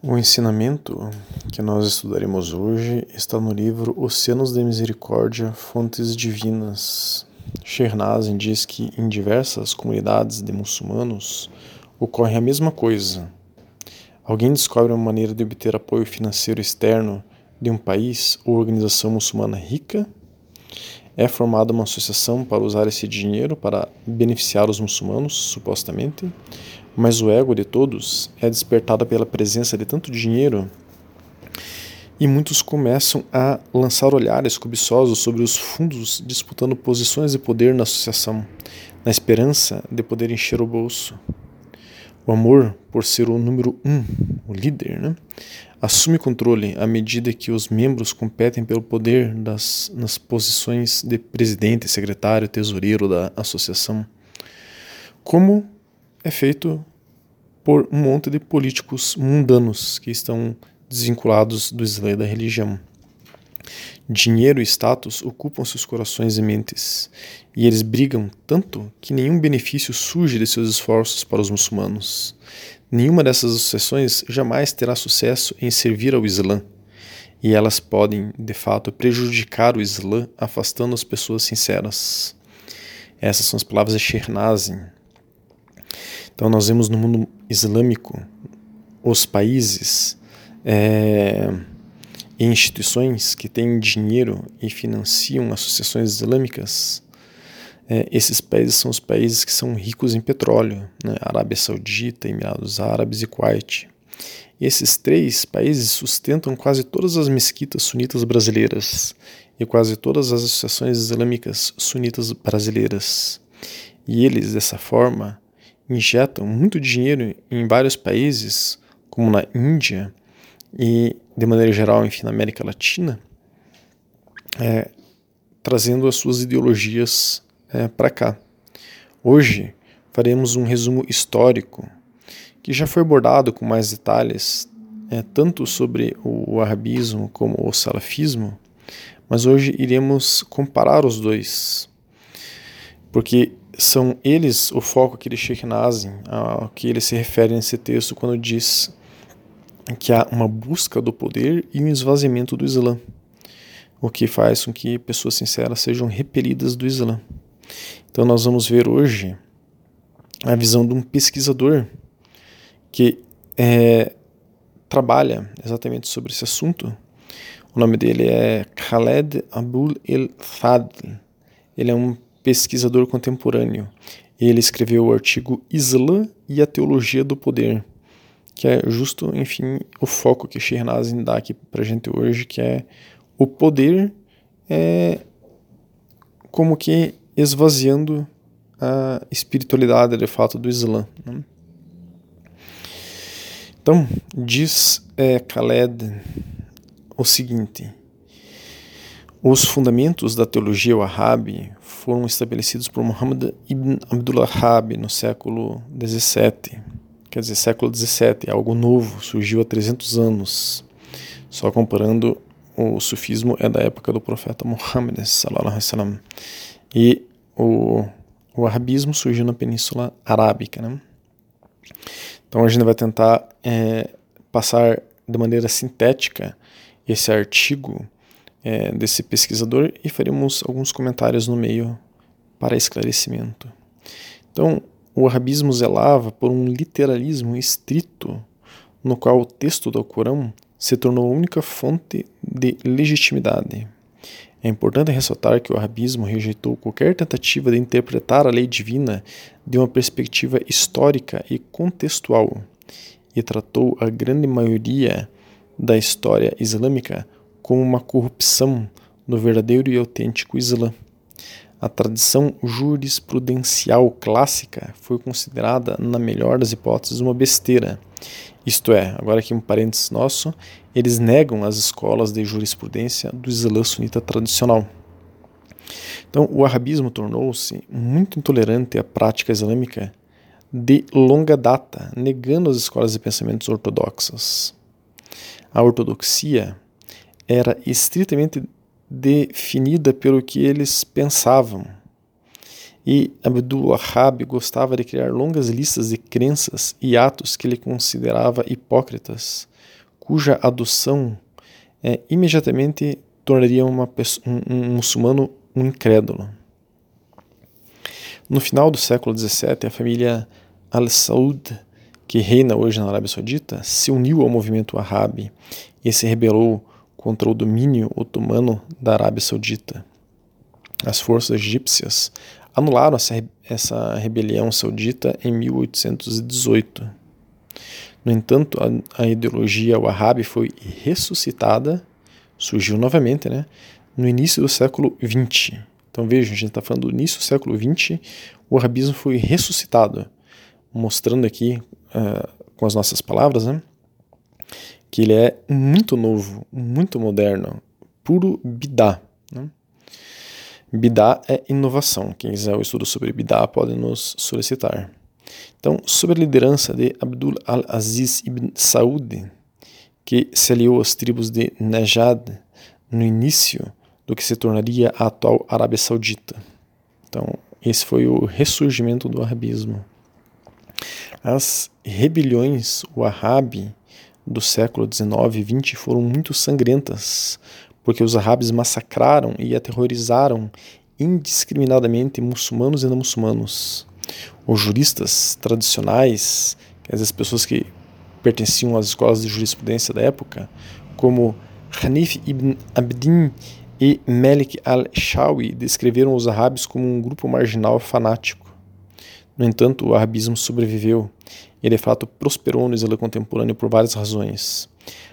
O ensinamento que nós estudaremos hoje está no livro Oceanos de Misericórdia, Fontes Divinas. Shernazin diz que em diversas comunidades de muçulmanos ocorre a mesma coisa. Alguém descobre uma maneira de obter apoio financeiro externo de um país ou organização muçulmana rica. É formada uma associação para usar esse dinheiro para beneficiar os muçulmanos, supostamente mas o ego de todos é despertado pela presença de tanto dinheiro e muitos começam a lançar olhares cobiçosos sobre os fundos, disputando posições de poder na associação, na esperança de poder encher o bolso. O amor, por ser o número um, o líder, né, assume controle à medida que os membros competem pelo poder das, nas posições de presidente, secretário, tesoureiro da associação. Como é feito por um monte de políticos mundanos que estão desvinculados do Islã e da religião. Dinheiro e status ocupam seus corações e mentes, e eles brigam tanto que nenhum benefício surge de seus esforços para os muçulmanos. Nenhuma dessas associações jamais terá sucesso em servir ao Islã, e elas podem, de fato, prejudicar o Islã, afastando as pessoas sinceras. Essas são as palavras de Shernazin, então, nós vemos no mundo islâmico os países é, e instituições que têm dinheiro e financiam associações islâmicas. É, esses países são os países que são ricos em petróleo, né? Arábia Saudita, Emirados Árabes e Kuwait. E esses três países sustentam quase todas as mesquitas sunitas brasileiras e quase todas as associações islâmicas sunitas brasileiras. E eles, dessa forma, injetam muito dinheiro em vários países, como na Índia e, de maneira geral, enfim, na América Latina, é, trazendo as suas ideologias é, para cá. Hoje faremos um resumo histórico que já foi abordado com mais detalhes, é, tanto sobre o arabismo como o salafismo, mas hoje iremos comparar os dois, porque são eles o foco que ele Sheikh Nazim, a que ele se refere nesse texto quando diz que há uma busca do poder e um esvaziamento do Islã, o que faz com que pessoas sinceras sejam repelidas do Islã. Então nós vamos ver hoje a visão de um pesquisador que é, trabalha exatamente sobre esse assunto. O nome dele é Khaled Abul El Fadl. Ele é um pesquisador contemporâneo. Ele escreveu o artigo Islã e a Teologia do Poder, que é justo, enfim, o foco que Shernazin dá aqui para gente hoje, que é o poder é, como que esvaziando a espiritualidade de fato do Islã. Né? Então, diz é, Khaled o seguinte: os fundamentos da teologia wahhabi foram estabelecidos por Muhammad ibn Abdul Wahhab no século XVII. Quer dizer, século XVII, algo novo, surgiu há 300 anos. Só comparando, o sufismo é da época do profeta Muhammad sallallahu e o, o arabismo surgiu na Península Arábica. Né? Então a gente vai tentar é, passar de maneira sintética esse artigo é, desse pesquisador e faremos alguns comentários no meio para esclarecimento. Então, o arabismo zelava por um literalismo estrito, no qual o texto do Corão se tornou a única fonte de legitimidade. É importante ressaltar que o arabismo rejeitou qualquer tentativa de interpretar a lei divina de uma perspectiva histórica e contextual, e tratou a grande maioria da história islâmica como uma corrupção do verdadeiro e autêntico Islã. A tradição jurisprudencial clássica foi considerada, na melhor das hipóteses, uma besteira. Isto é, agora aqui um parênteses nosso, eles negam as escolas de jurisprudência do Islã sunita tradicional. Então, o arabismo tornou-se muito intolerante à prática islâmica de longa data, negando as escolas de pensamentos ortodoxas. A ortodoxia era estritamente definida pelo que eles pensavam. E Abdul Wahhab gostava de criar longas listas de crenças e atos que ele considerava hipócritas, cuja adoção é, imediatamente tornaria uma um, um muçulmano um incrédulo. No final do século XVII, a família Al-Saud, que reina hoje na Arábia Saudita, se uniu ao movimento Wahhabi e se rebelou contra o domínio otomano da Arábia Saudita. As forças egípcias anularam essa, essa rebelião saudita em 1818. No entanto, a, a ideologia Wahhabi foi ressuscitada, surgiu novamente, né, no início do século XX. Então veja, a gente está falando do início do século XX, o wahhabismo foi ressuscitado, mostrando aqui uh, com as nossas palavras, né, que ele é muito novo, muito moderno, puro bidá. Né? Bidá é inovação. Quem quiser o estudo sobre Bidá pode nos solicitar. Então, sob a liderança de Abdul al-Aziz ibn Saud, que se aliou às tribos de Najad no início do que se tornaria a atual Arábia Saudita. Então, esse foi o ressurgimento do arabismo. As rebeliões wahhabi do século XIX e XX foram muito sangrentas, porque os árabes massacraram e aterrorizaram indiscriminadamente muçulmanos e não muçulmanos. Os juristas tradicionais, as pessoas que pertenciam às escolas de jurisprudência da época, como Hanif ibn Abdin e Malik al-Shawi, descreveram os árabes como um grupo marginal fanático. No entanto, o arabismo sobreviveu e de fato prosperou no Islã contemporâneo por várias razões.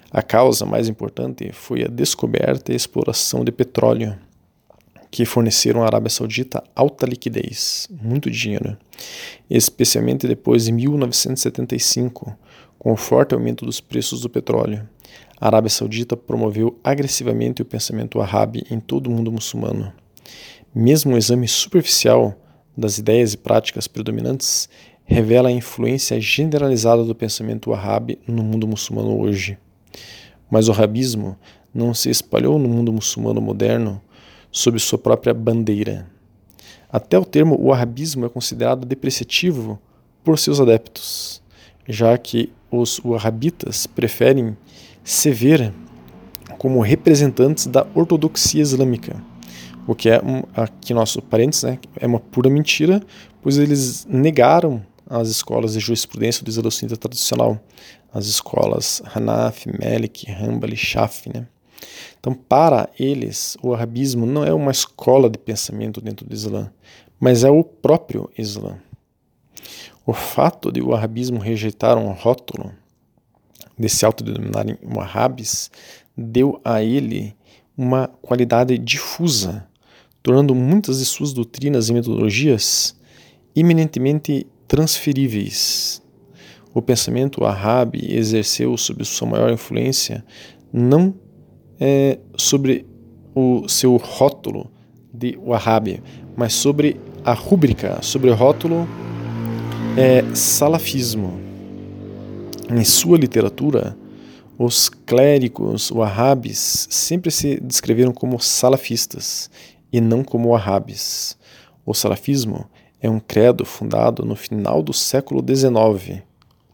A causa mais importante foi a descoberta e exploração de petróleo, que forneceram à Arábia Saudita alta liquidez, muito dinheiro, especialmente depois de 1975, com o forte aumento dos preços do petróleo. A Arábia Saudita promoveu agressivamente o pensamento árabe em todo o mundo muçulmano. Mesmo um exame superficial das ideias e práticas predominantes revela a influência generalizada do pensamento árabe no mundo muçulmano hoje. Mas o arabismo não se espalhou no mundo muçulmano moderno sob sua própria bandeira. Até o termo o arabismo é considerado depreciativo por seus adeptos, já que os wahhabitas preferem se ver como representantes da ortodoxia islâmica, o que é, aqui nosso parênteses, né, é uma pura mentira, pois eles negaram as escolas de jurisprudência do Islã tradicional, as escolas Hanaf, Malik, Hanbali, Shafi. Né? Então, para eles, o arabismo não é uma escola de pensamento dentro do Islã, mas é o próprio Islã. O fato de o arabismo rejeitar um rótulo de se autodenominarem wahhabis deu a ele uma qualidade difusa, tornando muitas de suas doutrinas e metodologias eminentemente transferíveis. O pensamento wahhabi exerceu sob sua maior influência não é, sobre o seu rótulo de wahhabi, mas sobre a rúbrica, sobre o rótulo é, salafismo. Em sua literatura, os clérigos wahhabis sempre se descreveram como salafistas e não como wahhabis. O salafismo é um credo fundado no final do século XIX.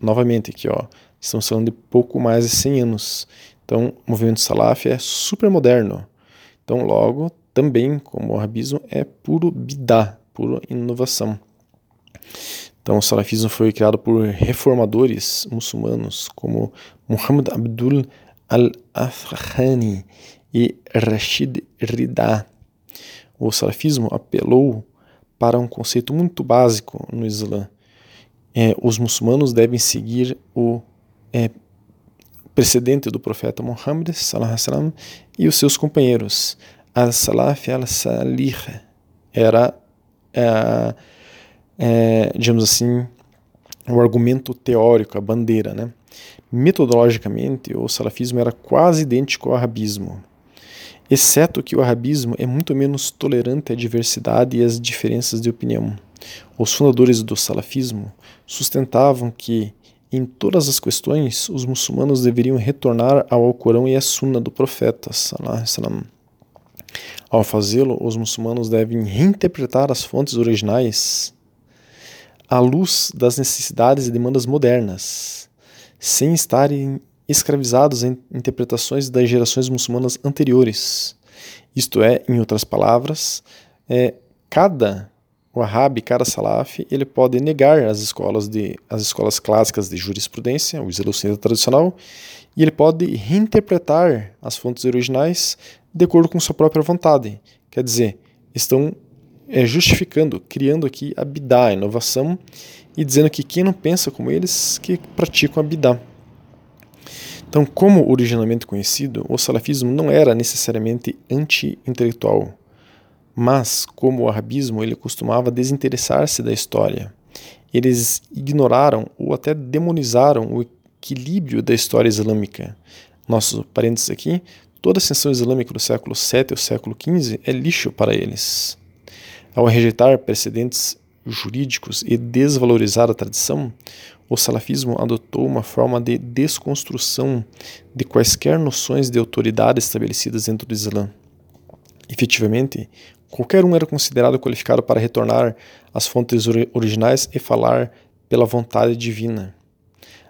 Novamente aqui, ó, estamos falando de pouco mais de 100 anos. Então, o movimento salaf é super moderno. Então, logo, também, como o wahhabismo, é puro bidá, pura inovação. Então, o salafismo foi criado por reformadores muçulmanos como Muhammad Abdul al-Afghani e Rashid Rida. O salafismo apelou para um conceito muito básico no Islã. É, os muçulmanos devem seguir o é, precedente do profeta Muhammad sallam, e os seus companheiros. Al-Salaf al-Salih era é, é, digamos assim, o argumento teórico, a bandeira. Né? Metodologicamente, o salafismo era quase idêntico ao arabismo, exceto que o arabismo é muito menos tolerante à diversidade e às diferenças de opinião. Os fundadores do salafismo sustentavam que, em todas as questões, os muçulmanos deveriam retornar ao Alcorão e à Sunna do profeta. Ao fazê-lo, os muçulmanos devem reinterpretar as fontes originais à luz das necessidades e demandas modernas, sem estarem escravizados em interpretações das gerações muçulmanas anteriores. Isto é, em outras palavras, é, cada Wahhabi, cada Salaf, ele pode negar as escolas de as escolas clássicas de jurisprudência, o islamismo tradicional, e ele pode reinterpretar as fontes originais de acordo com sua própria vontade. Quer dizer, estão é, justificando, criando aqui a bidá, a inovação, e dizendo que quem não pensa como eles, que praticam a bidá. Então, como originalmente conhecido, o salafismo não era necessariamente anti-intelectual, mas, como o arabismo, ele costumava desinteressar-se da história. Eles ignoraram ou até demonizaram o equilíbrio da história islâmica. Nosso parênteses aqui, toda a ascensão islâmica do século VII ao século XV é lixo para eles. Ao rejeitar precedentes jurídicos e desvalorizar a tradição, o salafismo adotou uma forma de desconstrução de quaisquer noções de autoridade estabelecidas dentro do Islã. Efetivamente, qualquer um era considerado qualificado para retornar às fontes originais e falar pela vontade divina.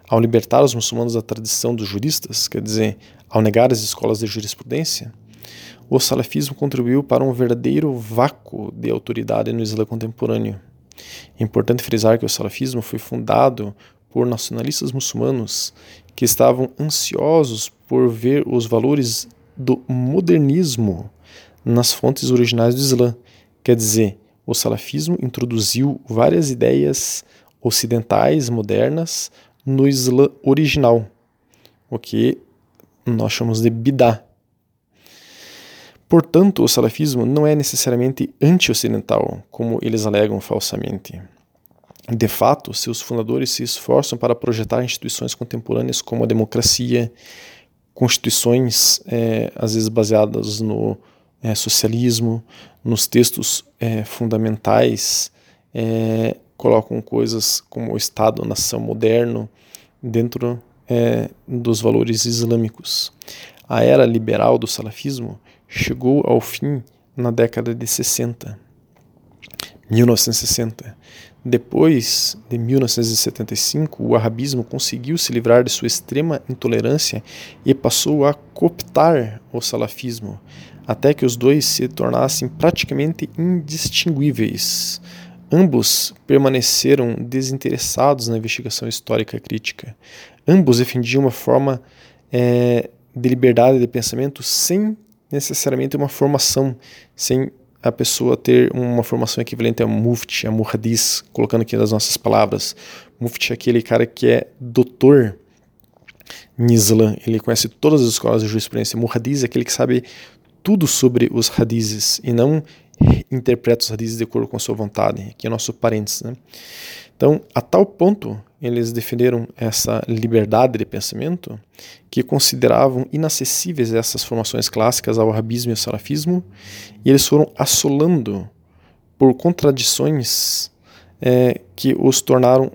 Ao libertar os muçulmanos da tradição dos juristas, quer dizer, ao negar as escolas de jurisprudência, o salafismo contribuiu para um verdadeiro vácuo de autoridade no Islã contemporâneo. É importante frisar que o salafismo foi fundado por nacionalistas muçulmanos que estavam ansiosos por ver os valores do modernismo nas fontes originais do Islã. Quer dizer, o salafismo introduziu várias ideias ocidentais modernas no Islã original, o que nós chamamos de bidá. Portanto, o salafismo não é necessariamente anti-ocidental, como eles alegam falsamente. De fato, seus fundadores se esforçam para projetar instituições contemporâneas como a democracia, constituições é, às vezes baseadas no é, socialismo, nos textos é, fundamentais, é, colocam coisas como o Estado-nação moderno dentro é, dos valores islâmicos. A era liberal do salafismo chegou ao fim na década de 60, 1960. Depois de 1975, o arabismo conseguiu se livrar de sua extrema intolerância e passou a cooptar o salafismo, até que os dois se tornassem praticamente indistinguíveis. Ambos permaneceram desinteressados na investigação histórica crítica. Ambos defendiam uma forma é, de liberdade de pensamento sem necessariamente uma formação, sem a pessoa ter uma formação equivalente a mufti, a muhadis, colocando aqui nas nossas palavras. Mufti é aquele cara que é doutor em Islã, ele conhece todas as escolas de jurisprudência. Muhadis é aquele que sabe tudo sobre os hadizes e não interpreta os hadizes de acordo com a sua vontade. Aqui é nosso parênteses. Né? Então, a tal ponto eles defenderam essa liberdade de pensamento que consideravam inacessíveis essas formações clássicas ao wahhabismo e ao salafismo, e eles foram assolando por contradições é, que os tornaram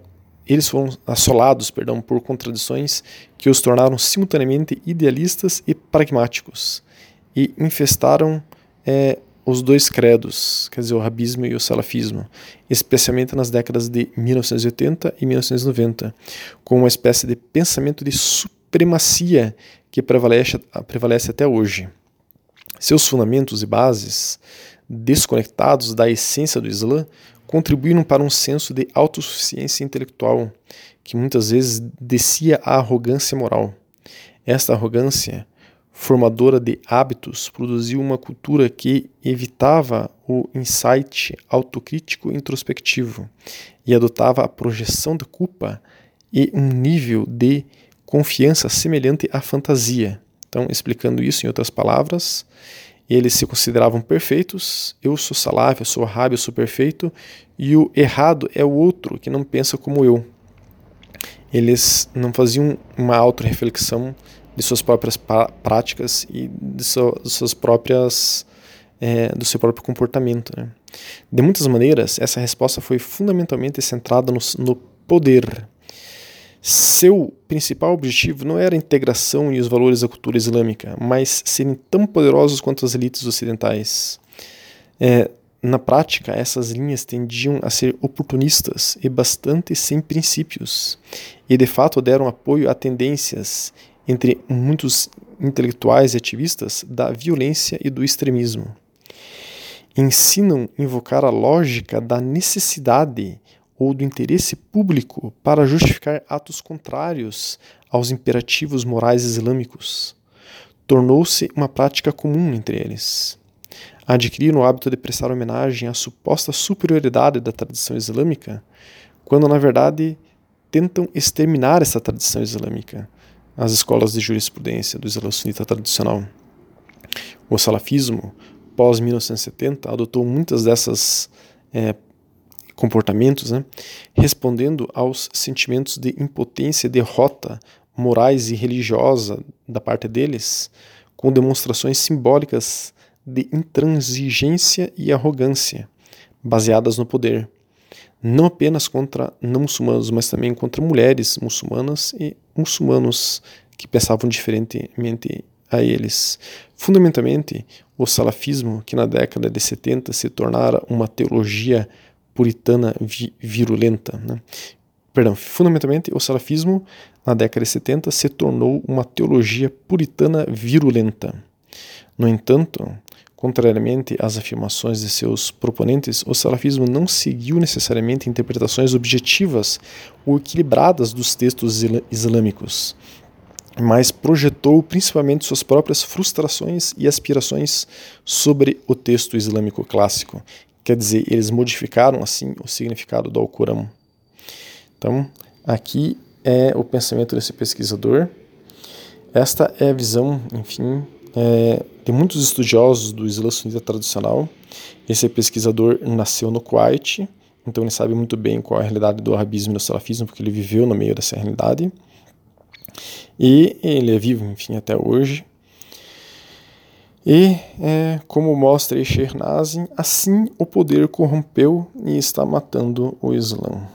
eles foram assolados, perdão, por contradições que os tornaram simultaneamente idealistas e pragmáticos e infestaram é, os dois credos, quer dizer, o rabismo e o salafismo, especialmente nas décadas de 1980 e 1990, com uma espécie de pensamento de supremacia que prevalece, prevalece até hoje. Seus fundamentos e bases, desconectados da essência do Islã, contribuíram para um senso de autossuficiência intelectual que muitas vezes descia à arrogância moral. Esta arrogância formadora de hábitos, produziu uma cultura que evitava o insight autocrítico introspectivo e adotava a projeção da culpa e um nível de confiança semelhante à fantasia. Então, explicando isso em outras palavras, eles se consideravam perfeitos, eu sou salave, eu sou rábio, eu sou perfeito, e o errado é o outro que não pensa como eu. Eles não faziam uma autorreflexão de suas próprias práticas e de, suas próprias é, do seu próprio comportamento. Né? De muitas maneiras, essa resposta foi fundamentalmente centrada no, no poder. Seu principal objetivo não era a integração e os valores da cultura islâmica, mas serem tão poderosos quanto as elites ocidentais. É, na prática, essas linhas tendiam a ser oportunistas e bastante sem princípios, e de fato deram apoio a tendências entre muitos intelectuais e ativistas da violência e do extremismo. Ensinam invocar a lógica da necessidade ou do interesse público para justificar atos contrários aos imperativos morais islâmicos. Tornou-se uma prática comum entre eles. Adquiriram o hábito de prestar homenagem à suposta superioridade da tradição islâmica, quando na verdade tentam exterminar essa tradição islâmica, as escolas de jurisprudência do Islã sunita tradicional. O salafismo, pós 1970, adotou muitas dessas é, comportamentos, né, respondendo aos sentimentos de impotência e derrota morais e religiosa da parte deles, com demonstrações simbólicas de intransigência e arrogância, baseadas no poder, não apenas contra não muçulmanos, mas também contra mulheres muçulmanas e muçulmanos que pensavam diferentemente a eles. Fundamentalmente, o salafismo, que na década de 70 se tornara uma teologia puritana vi virulenta. Né? Perdão, fundamentalmente, o salafismo, na década de 70, se tornou uma teologia puritana virulenta. No entanto, contrariamente às afirmações de seus proponentes, o salafismo não seguiu necessariamente interpretações objetivas ou equilibradas dos textos islâmicos, mas projetou principalmente suas próprias frustrações e aspirações sobre o texto islâmico clássico Quer dizer, eles modificaram assim o significado do Alcorão. Então, aqui é o pensamento desse pesquisador. Esta é a visão, enfim, é, de muitos estudiosos do Islã sunita tradicional. Esse pesquisador nasceu no Kuwait, então ele sabe muito bem qual é a realidade do arabismo e do salafismo, porque ele viveu no meio dessa realidade. E ele é vivo, enfim, até hoje. E, é, como mostra Shernazin, assim o poder corrompeu e está matando o Islã.